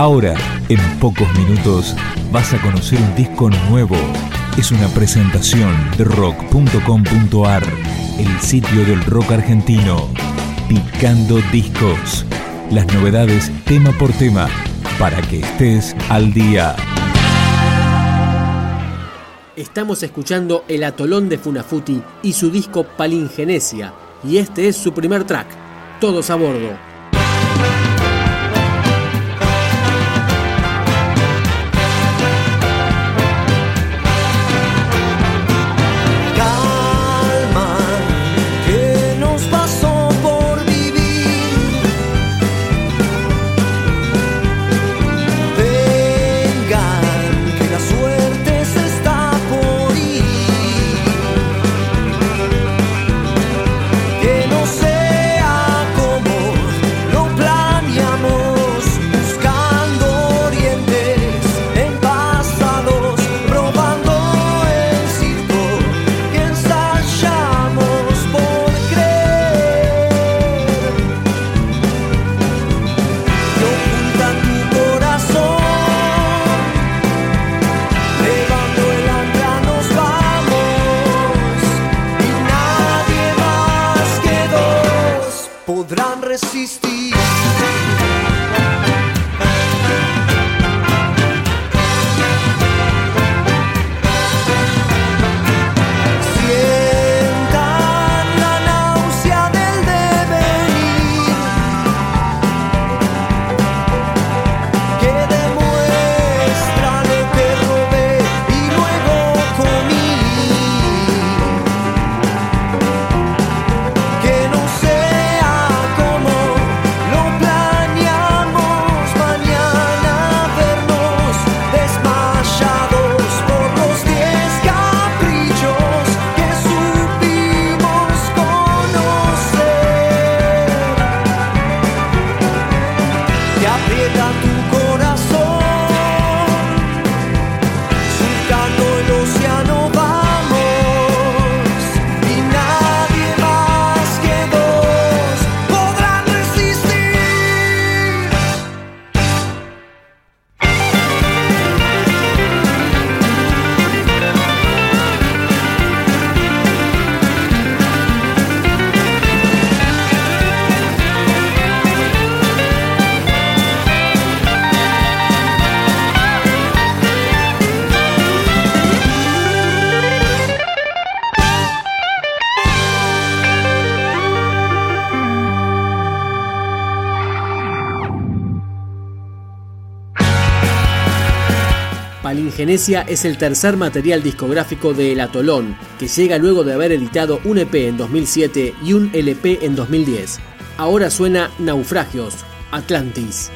Ahora, en pocos minutos, vas a conocer un disco nuevo. Es una presentación de rock.com.ar, el sitio del rock argentino. Picando discos. Las novedades tema por tema, para que estés al día. Estamos escuchando El Atolón de Funafuti y su disco Palingenesia, y este es su primer track, Todos a Bordo. Es el tercer material discográfico de El Atolón, que llega luego de haber editado un EP en 2007 y un LP en 2010. Ahora suena Naufragios, Atlantis.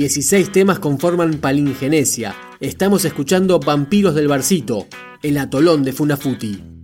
16 temas conforman Palingenesia. Estamos escuchando Vampiros del Barcito, el atolón de Funafuti.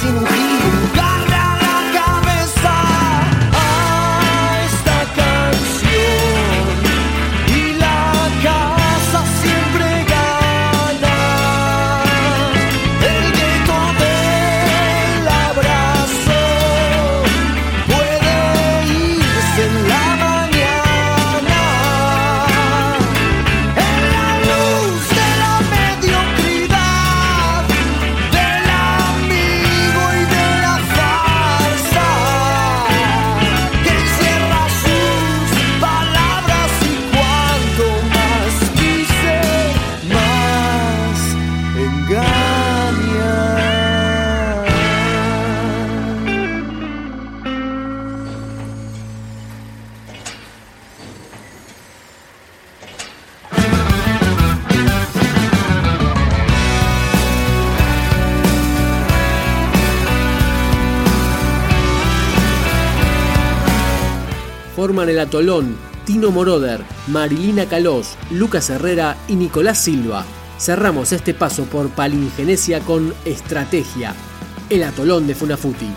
magazine forman el atolón Tino Moroder, Marilina Calós, Lucas Herrera y Nicolás Silva. Cerramos este paso por Palingenesia con Estrategia, el atolón de Funafuti.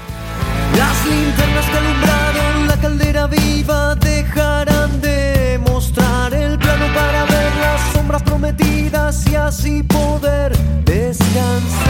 Las linternas que alumbraron la caldera viva dejarán de mostrar el plano para ver las sombras prometidas y así poder descansar.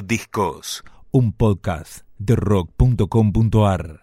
Discos, un podcast de rock.com.ar.